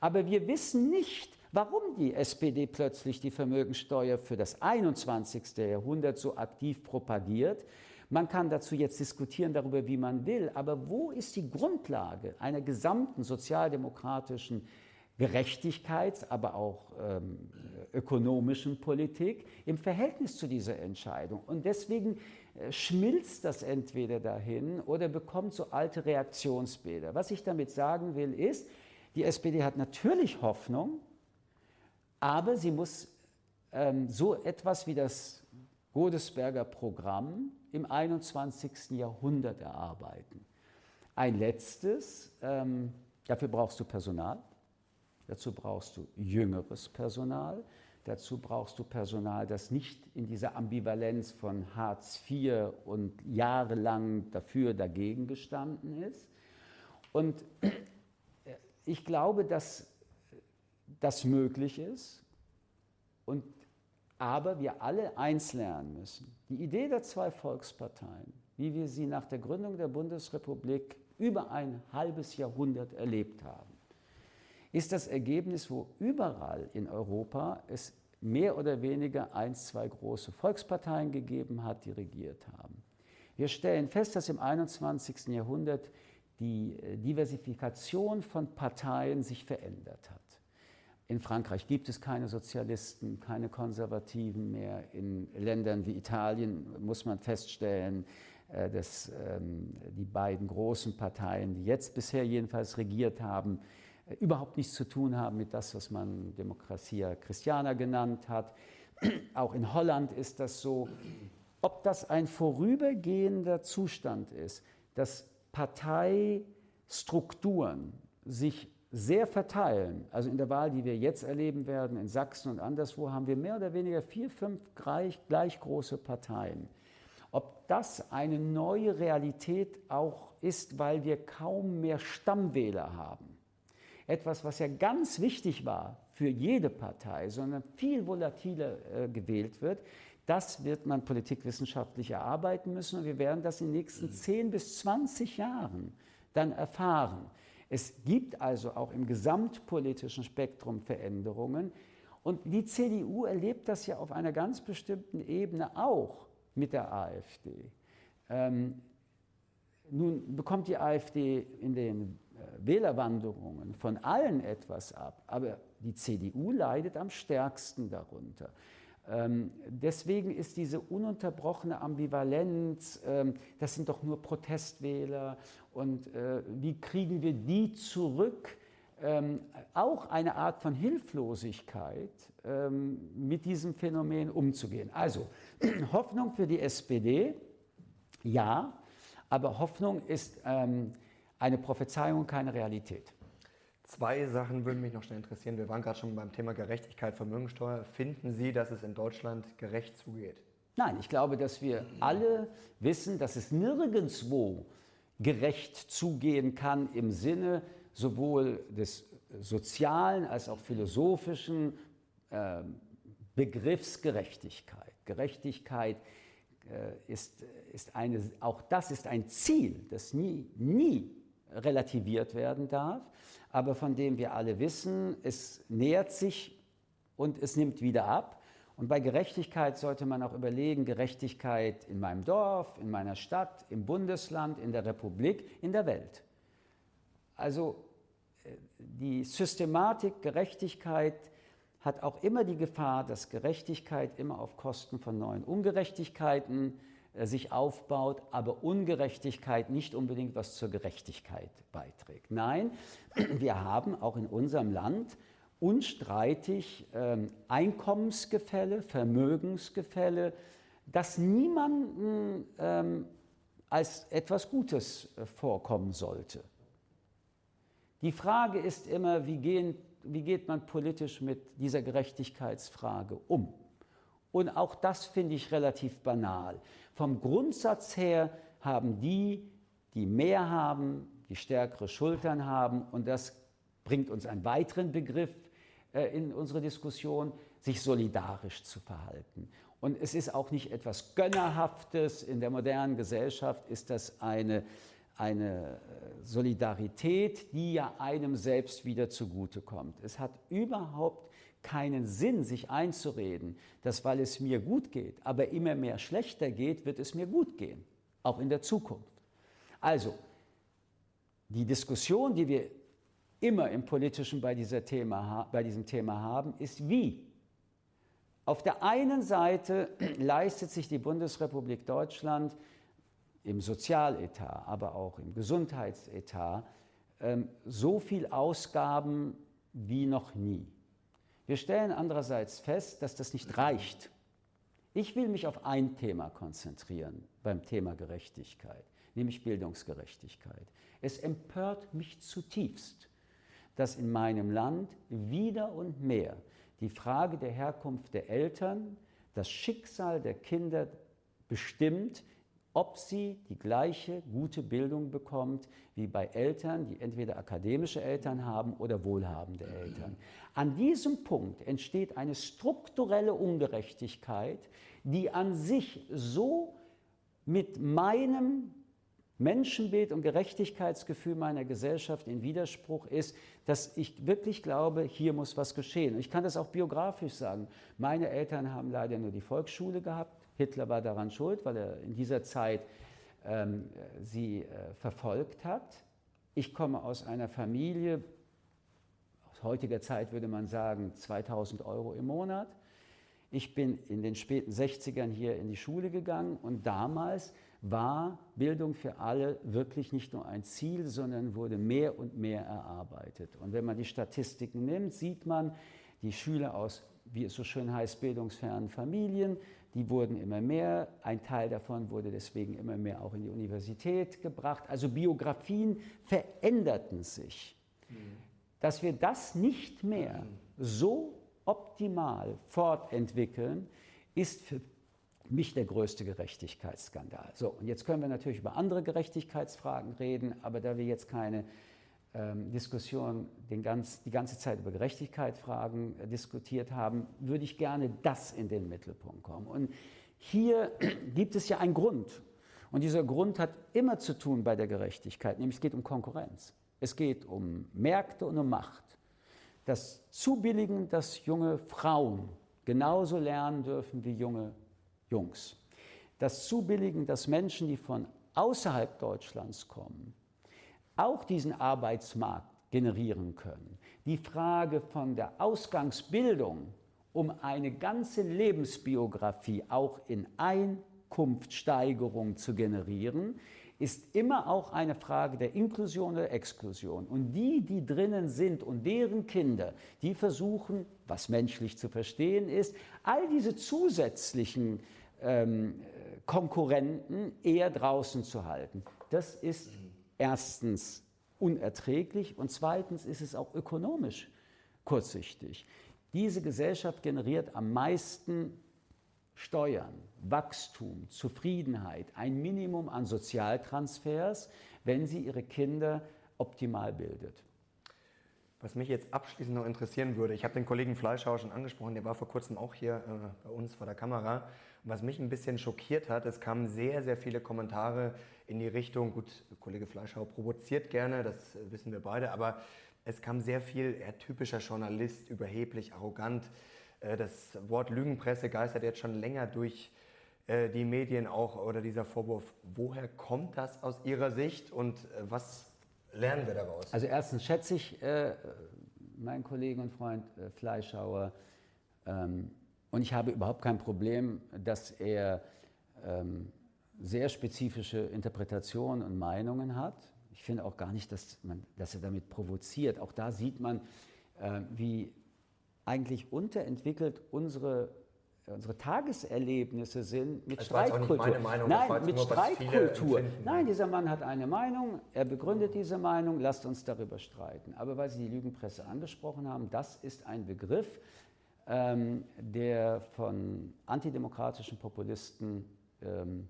Aber wir wissen nicht, warum die SPD plötzlich die Vermögensteuer für das 21. Jahrhundert so aktiv propagiert. Man kann dazu jetzt diskutieren darüber, wie man will, aber wo ist die Grundlage einer gesamten sozialdemokratischen Gerechtigkeits-, aber auch ähm, ökonomischen Politik im Verhältnis zu dieser Entscheidung. Und deswegen schmilzt das entweder dahin oder bekommt so alte Reaktionsbilder. Was ich damit sagen will, ist, die SPD hat natürlich Hoffnung, aber sie muss ähm, so etwas wie das Godesberger Programm im 21. Jahrhundert erarbeiten. Ein letztes, ähm, dafür brauchst du Personal. Dazu brauchst du jüngeres Personal. Dazu brauchst du Personal, das nicht in dieser Ambivalenz von Hartz IV und jahrelang dafür dagegen gestanden ist. Und ich glaube, dass das möglich ist. Und, aber wir alle eins lernen müssen. Die Idee der zwei Volksparteien, wie wir sie nach der Gründung der Bundesrepublik über ein halbes Jahrhundert erlebt haben, ist das Ergebnis, wo überall in Europa es mehr oder weniger ein, zwei große Volksparteien gegeben hat, die regiert haben. Wir stellen fest, dass im 21. Jahrhundert die äh, Diversifikation von Parteien sich verändert hat. In Frankreich gibt es keine Sozialisten, keine Konservativen mehr. In Ländern wie Italien muss man feststellen, äh, dass ähm, die beiden großen Parteien, die jetzt bisher jedenfalls regiert haben, überhaupt nichts zu tun haben mit das, was man Demokratia Christiana genannt hat. Auch in Holland ist das so. Ob das ein vorübergehender Zustand ist, dass Parteistrukturen sich sehr verteilen, also in der Wahl, die wir jetzt erleben werden, in Sachsen und anderswo, haben wir mehr oder weniger vier, fünf gleich, gleich große Parteien. Ob das eine neue Realität auch ist, weil wir kaum mehr Stammwähler haben. Etwas, was ja ganz wichtig war für jede Partei, sondern viel volatiler äh, gewählt wird, das wird man politikwissenschaftlich erarbeiten müssen und wir werden das in den nächsten 10 bis 20 Jahren dann erfahren. Es gibt also auch im gesamtpolitischen Spektrum Veränderungen und die CDU erlebt das ja auf einer ganz bestimmten Ebene auch mit der AfD. Ähm, nun bekommt die AfD in den Wählerwanderungen von allen etwas ab, aber die CDU leidet am stärksten darunter. Ähm, deswegen ist diese ununterbrochene Ambivalenz, ähm, das sind doch nur Protestwähler und äh, wie kriegen wir die zurück, ähm, auch eine Art von Hilflosigkeit, mit diesem Phänomen umzugehen. Also Hoffnung für die SPD, ja, aber Hoffnung ist eine Prophezeiung, keine Realität. Zwei Sachen würden mich noch schnell interessieren. Wir waren gerade schon beim Thema Gerechtigkeit, Vermögensteuer. Finden Sie, dass es in Deutschland gerecht zugeht? Nein, ich glaube, dass wir alle wissen, dass es nirgendwo gerecht zugehen kann im Sinne sowohl des sozialen als auch philosophischen äh, Begriffs Gerechtigkeit. Gerechtigkeit äh, ist, ist eine, auch das ist ein Ziel, das nie, nie relativiert werden darf, aber von dem wir alle wissen, es nähert sich und es nimmt wieder ab. Und bei Gerechtigkeit sollte man auch überlegen, Gerechtigkeit in meinem Dorf, in meiner Stadt, im Bundesland, in der Republik, in der Welt. Also äh, die Systematik Gerechtigkeit hat auch immer die Gefahr, dass Gerechtigkeit immer auf Kosten von neuen Ungerechtigkeiten sich aufbaut, aber Ungerechtigkeit nicht unbedingt was zur Gerechtigkeit beiträgt. Nein, wir haben auch in unserem Land unstreitig ähm, Einkommensgefälle, Vermögensgefälle, das niemandem ähm, als etwas Gutes äh, vorkommen sollte. Die Frage ist immer, wie, gehen, wie geht man politisch mit dieser Gerechtigkeitsfrage um? Und auch das finde ich relativ banal. Vom Grundsatz her haben die, die mehr haben, die stärkere Schultern haben, und das bringt uns einen weiteren Begriff äh, in unsere Diskussion, sich solidarisch zu verhalten. Und es ist auch nicht etwas Gönnerhaftes. In der modernen Gesellschaft ist das eine, eine äh, Solidarität, die ja einem selbst wieder zugutekommt. Es hat überhaupt keinen Sinn, sich einzureden, dass weil es mir gut geht, aber immer mehr schlechter geht, wird es mir gut gehen, auch in der Zukunft. Also, die Diskussion, die wir immer im Politischen bei, Thema, bei diesem Thema haben, ist wie. Auf der einen Seite leistet sich die Bundesrepublik Deutschland im Sozialetat, aber auch im Gesundheitsetat ähm, so viel Ausgaben wie noch nie. Wir stellen andererseits fest, dass das nicht reicht. Ich will mich auf ein Thema konzentrieren beim Thema Gerechtigkeit, nämlich Bildungsgerechtigkeit. Es empört mich zutiefst, dass in meinem Land wieder und mehr die Frage der Herkunft der Eltern das Schicksal der Kinder bestimmt, ob sie die gleiche gute Bildung bekommt wie bei Eltern, die entweder akademische Eltern haben oder wohlhabende Eltern. An diesem Punkt entsteht eine strukturelle Ungerechtigkeit, die an sich so mit meinem Menschenbild und Gerechtigkeitsgefühl meiner Gesellschaft in Widerspruch ist, dass ich wirklich glaube, hier muss was geschehen. Und ich kann das auch biografisch sagen. Meine Eltern haben leider nur die Volksschule gehabt. Hitler war daran schuld, weil er in dieser Zeit ähm, sie äh, verfolgt hat. Ich komme aus einer Familie, aus heutiger Zeit würde man sagen 2000 Euro im Monat. Ich bin in den späten 60ern hier in die Schule gegangen und damals war Bildung für alle wirklich nicht nur ein Ziel, sondern wurde mehr und mehr erarbeitet. Und wenn man die Statistiken nimmt, sieht man, die Schüler aus, wie es so schön heißt, bildungsfernen Familien, die wurden immer mehr. Ein Teil davon wurde deswegen immer mehr auch in die Universität gebracht. Also Biografien veränderten sich. Dass wir das nicht mehr so optimal fortentwickeln, ist für mich der größte Gerechtigkeitsskandal. So, und jetzt können wir natürlich über andere Gerechtigkeitsfragen reden, aber da wir jetzt keine Diskussion den ganz, die ganze Zeit über Gerechtigkeitsfragen äh, diskutiert haben, würde ich gerne das in den Mittelpunkt kommen. Und hier gibt es ja einen Grund. Und dieser Grund hat immer zu tun bei der Gerechtigkeit, nämlich es geht um Konkurrenz. Es geht um Märkte und um Macht. Das Zubilligen, dass junge Frauen genauso lernen dürfen wie junge Jungs. Das Zubilligen, dass Menschen, die von außerhalb Deutschlands kommen, auch diesen Arbeitsmarkt generieren können. Die Frage von der Ausgangsbildung, um eine ganze Lebensbiografie auch in Einkunftssteigerung zu generieren, ist immer auch eine Frage der Inklusion oder Exklusion. Und die, die drinnen sind und deren Kinder, die versuchen, was menschlich zu verstehen ist, all diese zusätzlichen ähm, Konkurrenten eher draußen zu halten. Das ist erstens unerträglich und zweitens ist es auch ökonomisch kurzsichtig. Diese Gesellschaft generiert am meisten Steuern, Wachstum, Zufriedenheit, ein Minimum an Sozialtransfers, wenn sie ihre Kinder optimal bildet. Was mich jetzt abschließend noch interessieren würde, ich habe den Kollegen Fleischhauer schon angesprochen, der war vor kurzem auch hier äh, bei uns vor der Kamera. Was mich ein bisschen schockiert hat, es kamen sehr, sehr viele Kommentare in die Richtung, gut, Kollege Fleischhauer provoziert gerne, das wissen wir beide, aber es kam sehr viel, er typischer Journalist, überheblich, arrogant. Äh, das Wort Lügenpresse geistert jetzt schon länger durch äh, die Medien auch oder dieser Vorwurf. Woher kommt das aus Ihrer Sicht und äh, was lernen wir daraus? Also erstens schätze ich äh, meinen Kollegen und Freund äh, Fleischhauer ähm, und ich habe überhaupt kein Problem, dass er ähm, sehr spezifische Interpretationen und Meinungen hat. Ich finde auch gar nicht, dass, man, dass er damit provoziert. Auch da sieht man, äh, wie eigentlich unterentwickelt unsere, unsere Tageserlebnisse sind mit das Streitkultur. War Meinung, Nein, mit nur, Streitkultur. Nein, dieser Mann hat eine Meinung, er begründet diese Meinung, lasst uns darüber streiten. Aber weil Sie die Lügenpresse angesprochen haben, das ist ein Begriff, ähm, der von antidemokratischen Populisten ähm,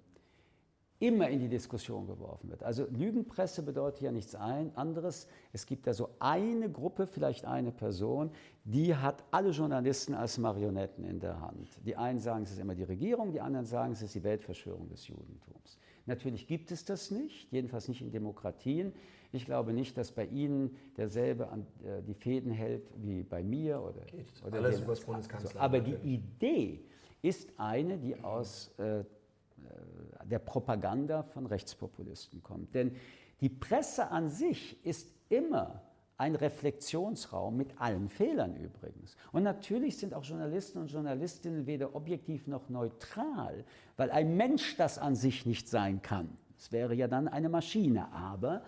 immer in die Diskussion geworfen wird. Also Lügenpresse bedeutet ja nichts anderes. Es gibt da so eine Gruppe, vielleicht eine Person, die hat alle Journalisten als Marionetten in der Hand. Die einen sagen, es ist immer die Regierung, die anderen sagen, es ist die Weltverschwörung des Judentums. Natürlich gibt es das nicht, jedenfalls nicht in Demokratien. Ich glaube nicht, dass bei Ihnen derselbe an, äh, die Fäden hält wie bei mir oder, Geht. oder Alles über das Bundeskanzleramt. aber die Idee ist eine, die aus äh, äh, der Propaganda von Rechtspopulisten kommt. Denn die Presse an sich ist immer ein Reflexionsraum mit allen Fehlern übrigens. Und natürlich sind auch Journalisten und Journalistinnen weder objektiv noch neutral, weil ein Mensch das an sich nicht sein kann. Es wäre ja dann eine Maschine. Aber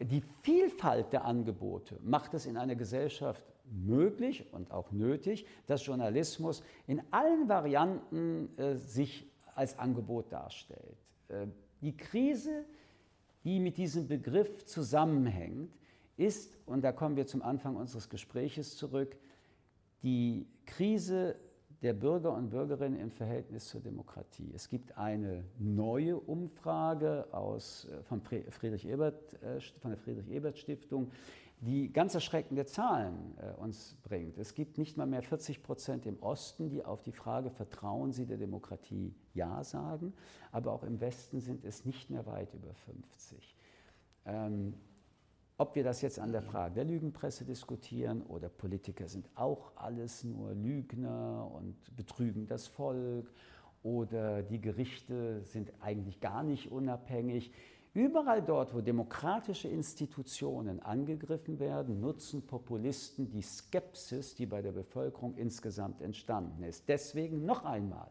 die Vielfalt der Angebote macht es in einer Gesellschaft möglich und auch nötig, dass Journalismus in allen Varianten äh, sich als Angebot darstellt. Äh, die Krise, die mit diesem Begriff zusammenhängt, ist, und da kommen wir zum Anfang unseres Gespräches zurück, die Krise der Bürger und Bürgerinnen im Verhältnis zur Demokratie. Es gibt eine neue Umfrage aus, äh, von, Friedrich Ebert, äh, von der Friedrich-Ebert-Stiftung, die ganz erschreckende Zahlen äh, uns bringt. Es gibt nicht mal mehr 40 Prozent im Osten, die auf die Frage, vertrauen Sie der Demokratie, ja sagen, aber auch im Westen sind es nicht mehr weit über 50. Ähm, ob wir das jetzt an der Frage der Lügenpresse diskutieren oder Politiker sind auch alles nur Lügner und betrügen das Volk oder die Gerichte sind eigentlich gar nicht unabhängig. Überall dort, wo demokratische Institutionen angegriffen werden, nutzen Populisten die Skepsis, die bei der Bevölkerung insgesamt entstanden ist. Deswegen noch einmal,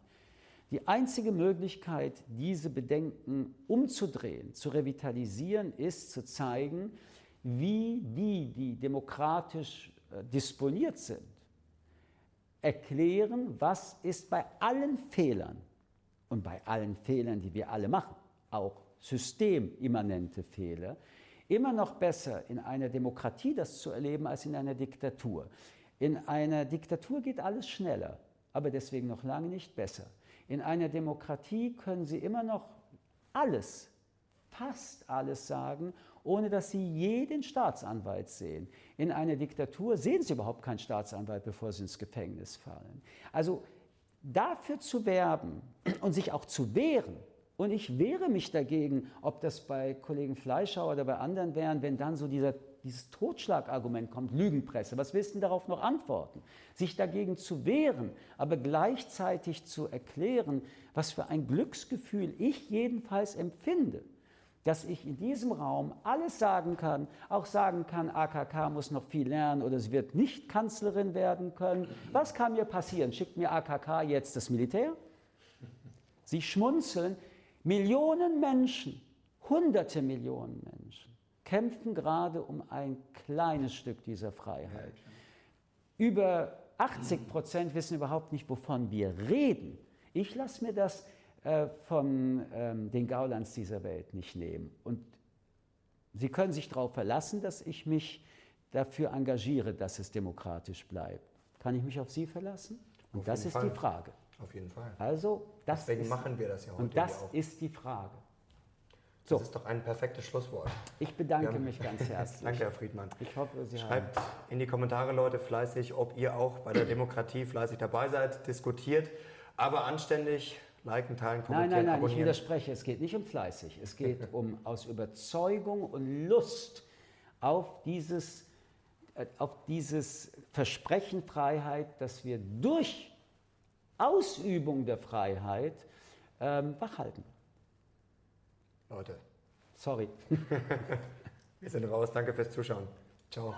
die einzige Möglichkeit, diese Bedenken umzudrehen, zu revitalisieren, ist zu zeigen, wie die, die demokratisch äh, disponiert sind, erklären, was ist bei allen Fehlern und bei allen Fehlern, die wir alle machen, auch systemimmanente Fehler, immer noch besser, in einer Demokratie das zu erleben, als in einer Diktatur. In einer Diktatur geht alles schneller, aber deswegen noch lange nicht besser. In einer Demokratie können Sie immer noch alles, fast alles sagen, ohne dass Sie jeden Staatsanwalt sehen. In einer Diktatur sehen Sie überhaupt keinen Staatsanwalt, bevor Sie ins Gefängnis fallen. Also dafür zu werben und sich auch zu wehren, und ich wehre mich dagegen, ob das bei Kollegen Fleischhauer oder bei anderen wären, wenn dann so dieser, dieses Totschlagargument kommt, Lügenpresse. Was willst du darauf noch antworten? Sich dagegen zu wehren, aber gleichzeitig zu erklären, was für ein Glücksgefühl ich jedenfalls empfinde, dass ich in diesem Raum alles sagen kann, auch sagen kann, AKK muss noch viel lernen oder es wird nicht Kanzlerin werden können. Was kann mir passieren? Schickt mir AKK jetzt das Militär? Sie schmunzeln. Millionen Menschen, hunderte Millionen Menschen kämpfen gerade um ein kleines Stück dieser Freiheit. Über 80 Prozent wissen überhaupt nicht, wovon wir reden. Ich lasse mir das äh, von ähm, den Gaulands dieser Welt nicht nehmen. Und Sie können sich darauf verlassen, dass ich mich dafür engagiere, dass es demokratisch bleibt. Kann ich mich auf Sie verlassen? Und auf das ist Fall. die Frage. Auf jeden Fall. Also, das Deswegen ist, machen wir das ja heute. Und das ist die Frage. So. Das ist doch ein perfektes Schlusswort. Ich bedanke mich ganz herzlich. Danke, Herr Friedmann. Ich hoffe, Sie Schreibt haben. in die Kommentare, Leute, fleißig, ob ihr auch bei der Demokratie fleißig dabei seid, diskutiert, aber anständig, liken, teilen, kommentieren, Nein, nein, nein, abonnieren. ich widerspreche. Es geht nicht um fleißig. Es geht um aus Überzeugung und Lust auf dieses, äh, auf dieses Versprechen Freiheit, dass wir durch Ausübung der Freiheit ähm, wachhalten. Leute. Sorry. Wir sind raus. Danke fürs Zuschauen. Ciao.